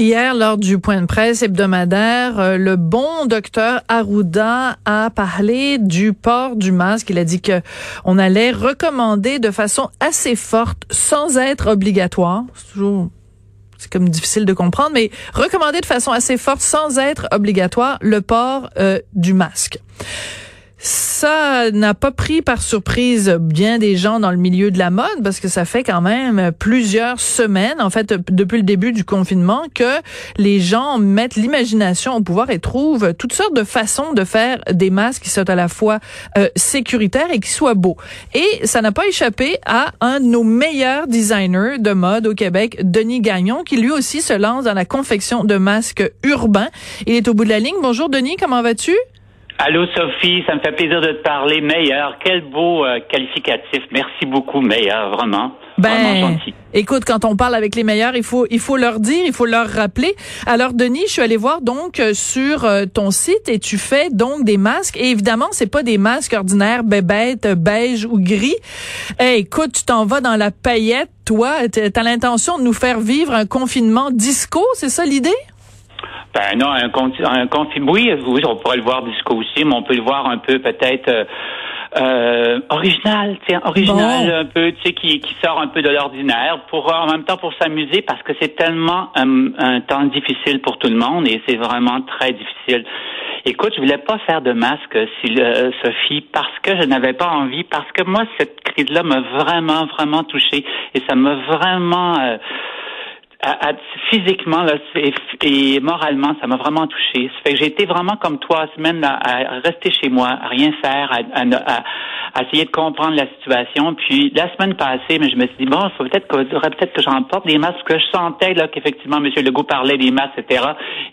Hier, lors du point de presse hebdomadaire, euh, le bon docteur Arruda a parlé du port du masque. Il a dit que on allait recommander de façon assez forte, sans être obligatoire. C'est toujours c'est comme difficile de comprendre, mais recommander de façon assez forte, sans être obligatoire, le port euh, du masque. Ça n'a pas pris par surprise bien des gens dans le milieu de la mode parce que ça fait quand même plusieurs semaines, en fait, depuis le début du confinement, que les gens mettent l'imagination au pouvoir et trouvent toutes sortes de façons de faire des masques qui soient à la fois euh, sécuritaires et qui soient beaux. Et ça n'a pas échappé à un de nos meilleurs designers de mode au Québec, Denis Gagnon, qui lui aussi se lance dans la confection de masques urbains. Il est au bout de la ligne. Bonjour Denis, comment vas-tu? Allô Sophie, ça me fait plaisir de te parler. Meilleur, quel beau euh, qualificatif. Merci beaucoup, meilleur, vraiment. Ben, vraiment gentil. écoute, quand on parle avec les meilleurs, il faut il faut leur dire, il faut leur rappeler. Alors Denis, je suis allée voir donc euh, sur euh, ton site et tu fais donc des masques. Et évidemment, c'est pas des masques ordinaires, bébêtes, beige ou gris. Eh, écoute, tu t'en vas dans la paillette, toi. T'as l'intention de nous faire vivre un confinement disco, c'est ça l'idée? Ben non, un, un oui, oui, on pourrait le voir disco aussi, mais on peut le voir un peu peut-être euh, euh original, tiens, original un peu, tu sais, qui, qui sort un peu de l'ordinaire, pour en même temps pour s'amuser, parce que c'est tellement un, temps difficile pour tout le monde et c'est vraiment très difficile. Écoute, je voulais pas faire de masque, Sophie, parce que je n'avais pas envie, parce que moi cette crise-là m'a vraiment, vraiment touchée et ça m'a vraiment physiquement là, et, moralement, ça m'a vraiment touché. Ça fait que j'ai été vraiment comme trois semaines à rester chez moi, à rien faire, à, essayer de comprendre la situation. Puis la semaine passée, mais je me suis dit bon, il faut peut-être que peut-être que j'en porte des masques, que je sentais là qu'effectivement M. Legault parlait des masques, etc.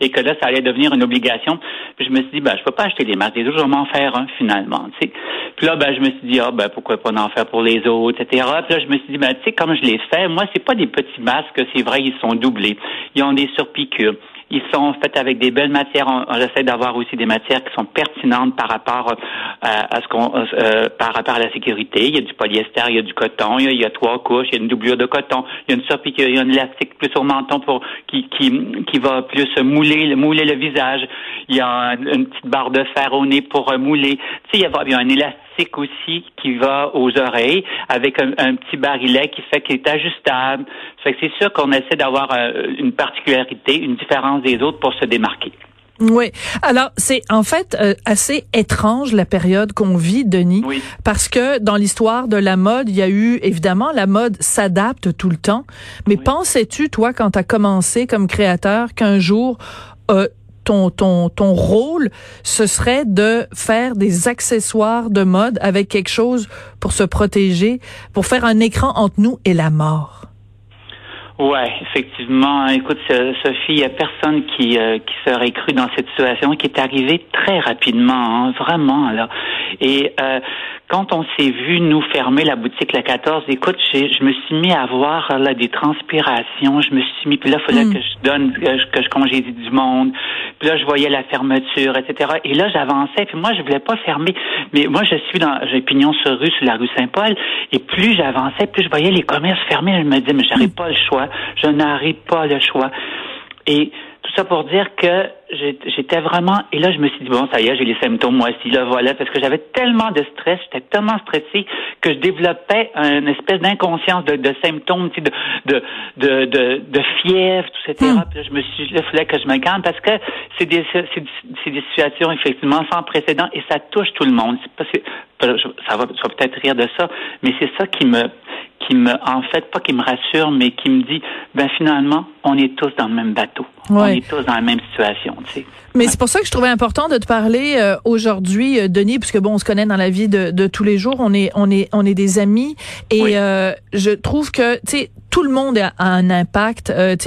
Et que là, ça allait devenir une obligation. Puis je me suis dit ben je peux pas acheter des masques, je vais m'en faire un finalement. Tu sais. Puis là, ben je me suis dit ah ben pourquoi pas en faire pour les autres, etc. Puis là, je me suis dit ben tu sais comme je l'ai fait, moi c'est pas des petits masques, c'est vrai sont doublés. Ils ont des surpiqûres. Ils sont faits avec des belles matières. On, essaie d'avoir aussi des matières qui sont pertinentes par rapport euh, à, ce qu'on, euh, par rapport à la sécurité. Il y a du polyester, il y a du coton, il y a, trois couches, il y a une doublure de coton, il y a une surpiqûre, il y a un élastique plus au menton pour qui qui qui va plus mouler mouler le visage. Il y a une petite barre de fer au nez pour euh, mouler. Tu sais, il y a, il y a un élastique aussi qui va aux oreilles avec un, petit barillet qui fait qu'il est ajustable. Fait que c'est sûr qu'on essaie d'avoir euh, une particularité, une différence des autres pour se démarquer. Oui. Alors, c'est en fait euh, assez étrange la période qu'on vit, Denis, oui. parce que dans l'histoire de la mode, il y a eu, évidemment, la mode s'adapte tout le temps. Mais pensais-tu, toi, quand tu as commencé comme créateur, qu'un jour, euh, ton, ton, ton rôle, ce serait de faire des accessoires de mode avec quelque chose pour se protéger, pour faire un écran entre nous et la mort. Ouais, effectivement. Écoute, Sophie, il n'y a personne qui, euh, qui serait cru dans cette situation qui est arrivée très rapidement, hein, vraiment là. Et euh, quand on s'est vu nous fermer la boutique la 14, écoute, je me suis mis à voir là des transpirations. Je me suis mis, puis là, il fallait hmm. que je donne, que je, que je congédie du monde. Puis là, je voyais la fermeture, etc. Et là, j'avançais. Puis moi, je voulais pas fermer. Mais moi, je suis dans, j'ai pignon sur rue sur la rue Saint-Paul. Et plus j'avançais, plus je voyais les commerces fermés. Je me disais, mais j'arrive pas le choix. Je n'arrive pas le choix. Et ça pour dire que j'étais vraiment et là je me suis dit bon ça y est j'ai les symptômes moi aussi là voilà parce que j'avais tellement de stress j'étais tellement stressé que je développais une espèce d'inconscience de, de, symptômes de de, de de de fièvre tout etc hmm. puis là, je me suis il fallait que je me calme parce que c'est des c'est des situations effectivement sans précédent et ça touche tout le monde c'est pas ça va, ça va peut-être rire de ça mais c'est ça qui me qui me, en fait, pas qui me rassure, mais qui me dit, ben finalement, on est tous dans le même bateau. On est tous dans la même situation, tu sais. Mais c'est pour ça que je trouvais important de te parler euh, aujourd'hui, euh, Denis, puisque bon, on se connaît dans la vie de, de, tous les jours, on est, on est, on est des amis, et euh, je trouve que, tu sais, tout le monde a un impact. Euh,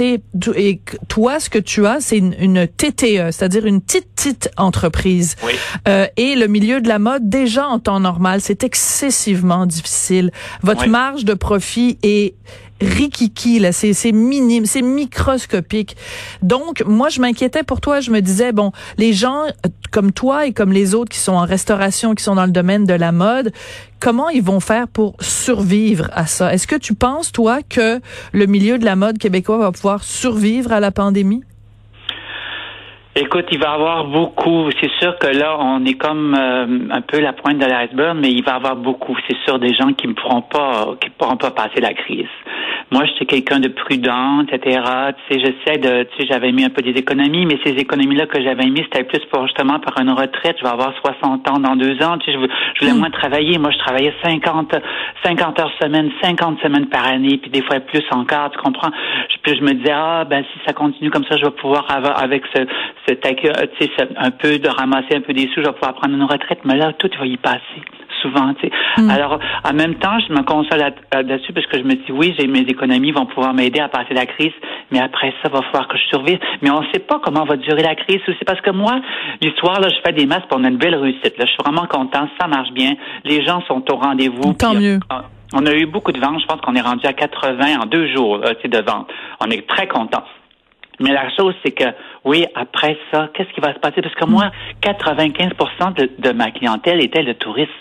et toi, ce que tu as, c'est une, une TTE, c'est-à-dire une petite petite entreprise. Oui. Euh, et le milieu de la mode, déjà en temps normal, c'est excessivement difficile. Votre marge de profit est rikiki là, c'est c'est minime, c'est microscopique. Donc moi je m'inquiétais pour toi, je me disais bon, les gens euh, comme toi et comme les autres qui sont en restauration, qui sont dans le domaine de la mode, comment ils vont faire pour survivre à ça? Est-ce que tu penses toi que le milieu de la mode québécois va pouvoir survivre à la pandémie? Écoute, il va y avoir beaucoup. C'est sûr que là, on est comme euh, un peu la pointe de l'iceberg, mais il va y avoir beaucoup. C'est sûr des gens qui ne pourront pas, qui pourront pas passer la crise. Moi, j'étais quelqu'un de prudent, etc. Tu sais, j'essaie de, tu sais, j'avais mis un peu des économies, mais ces économies-là que j'avais mis, c'était plus pour justement par une retraite. Je vais avoir 60 ans dans deux ans. Tu sais, je, voulais hmm. moins travailler. Moi, je travaillais 50, 50 heures semaine, 50 semaines par année, puis des fois plus encore. Tu comprends? Puis je me disais, ah, ben si ça continue comme ça, je vais pouvoir avoir avec ce, ce tu sais, un peu de ramasser un peu des sous, je vais pouvoir prendre une retraite. Mais là, tout va y passer souvent. Tu sais. Hmm. Alors, en même temps, je me console là-dessus parce que je me dis, oui, j'ai mes économies vont pouvoir m'aider à passer la crise, mais après ça, va falloir que je survive. Mais on ne sait pas comment va durer la crise. C'est parce que moi, l'histoire, là, je fais des masques pour une belle réussite. Là, je suis vraiment content, ça marche bien. Les gens sont au rendez-vous. Tant mieux. On a eu beaucoup de ventes. Je pense qu'on est rendu à 80 en deux jours euh, de vente. On est très content. Mais la chose, c'est que, oui, après ça, qu'est-ce qui va se passer? Parce que moi, 95 de, de ma clientèle était le touriste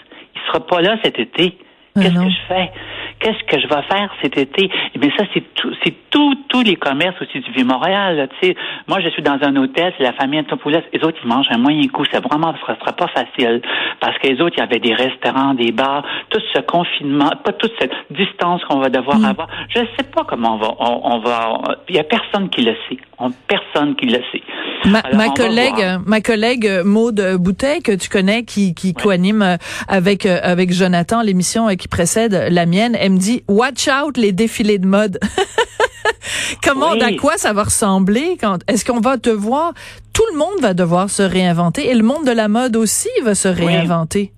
sera pas là cet été. Ah Qu'est-ce que je fais? Qu'est-ce que je vais faire cet été? Eh bien, ça, c'est tout, c'est tout, tous les commerces aussi du Vieux-Montréal, tu sais. Moi, je suis dans un hôtel, c'est la famille Antopoulos. Les autres, ils mangent un moyen coup. C'est vraiment, ce sera pas facile. Parce que les autres, il y avait des restaurants, des bars, tout ce confinement, pas toute cette distance qu'on va devoir mm. avoir. Je ne sais pas comment on va, on, va, il y a personne qui le sait. On, personne qui le sait. Ma, ma collègue, ma collègue Maude Boutet, que tu connais, qui, qui co-anime euh, avec, euh, avec Jonathan l'émission qui précède la mienne, elle me dit, watch out les défilés de mode. Comment, à quoi ça va ressembler quand, est-ce qu'on va te voir, tout le monde va devoir se réinventer et le monde de la mode aussi va se réinventer.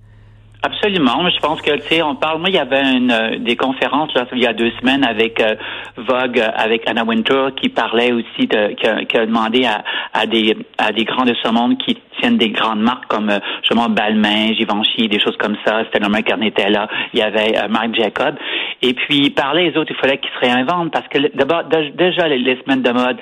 Absolument. Je pense que, tu sais, on parle, moi, il y avait une, euh, des conférences, là, il y a deux semaines avec euh, Vogue, euh, avec Anna Winter, qui parlait aussi de, qui a, qui a demandé à, à, des, à des grands de ce monde qui tiennent des grandes marques comme, justement, Balmain, Givenchy, des choses comme ça, c'était Stella était là, il y avait Marc Jacob. Et puis, parlait, les autres, il fallait qu'ils se réinventent parce que, d'abord, déjà, les, semaines de mode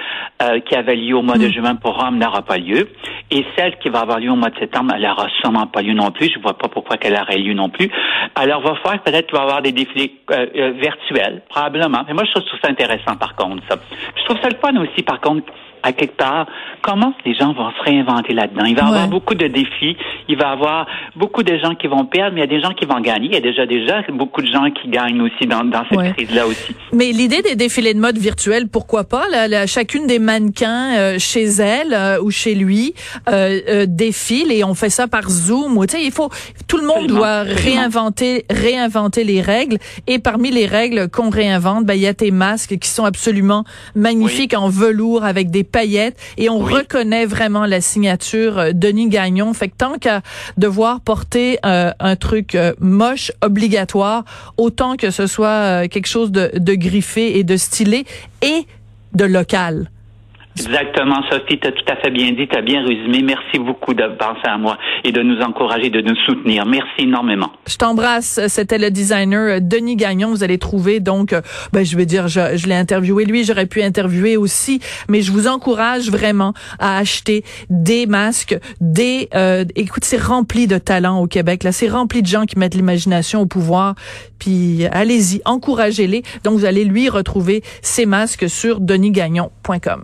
qui avaient lieu au mois de mm. juin pour Rome n'aura pas lieu. Et celle qui va avoir lieu au mois de septembre, elle n'aura sûrement pas lieu non plus. Je vois pas pourquoi qu'elle lieu non plus. Alors, va faire peut-être qu'il va y avoir des défilés euh, euh, virtuels, probablement. Mais moi, je trouve ça intéressant, par contre, ça. Je trouve ça le fun aussi, par contre, à quelque part, comment les gens vont se réinventer là-dedans? Il va y avoir beaucoup de défis, il va y avoir beaucoup de gens qui vont perdre, mais il y a des gens qui vont gagner. Il y a déjà déjà beaucoup de gens qui gagnent aussi dans, dans cette crise-là aussi. Mais l'idée des défilés de mode virtuels, pourquoi pas? Là, chacune des mannequins euh, chez elle euh, ou chez lui euh, euh, défile et on fait ça par Zoom. Ou, il faut tout le monde doit réinventer réinventer les règles et parmi les règles qu'on réinvente, ben, il y a tes masques qui sont absolument magnifiques en velours avec des paillettes et on reconnaît vraiment la signature euh, Denis Gagnon. Fait que tant qu'à devoir porter euh, un truc euh, moche obligatoire, autant que ce soit quelque chose de, de griffé et de stylé et de local. Exactement, Sophie, tu as tout à fait bien dit, tu as bien résumé. Merci beaucoup de penser à moi et de nous encourager, de nous soutenir. Merci énormément. Je t'embrasse. C'était le designer Denis Gagnon. Vous allez trouver donc, ben, je vais dire, je, je l'ai interviewé lui, j'aurais pu interviewer aussi, mais je vous encourage vraiment à acheter des masques, des, euh, écoute, c'est rempli de talents au Québec. Là, c'est rempli de gens qui mettent l'imagination au pouvoir. Puis allez-y, encouragez-les. Donc vous allez lui retrouver ses masques sur denisgagnon.com.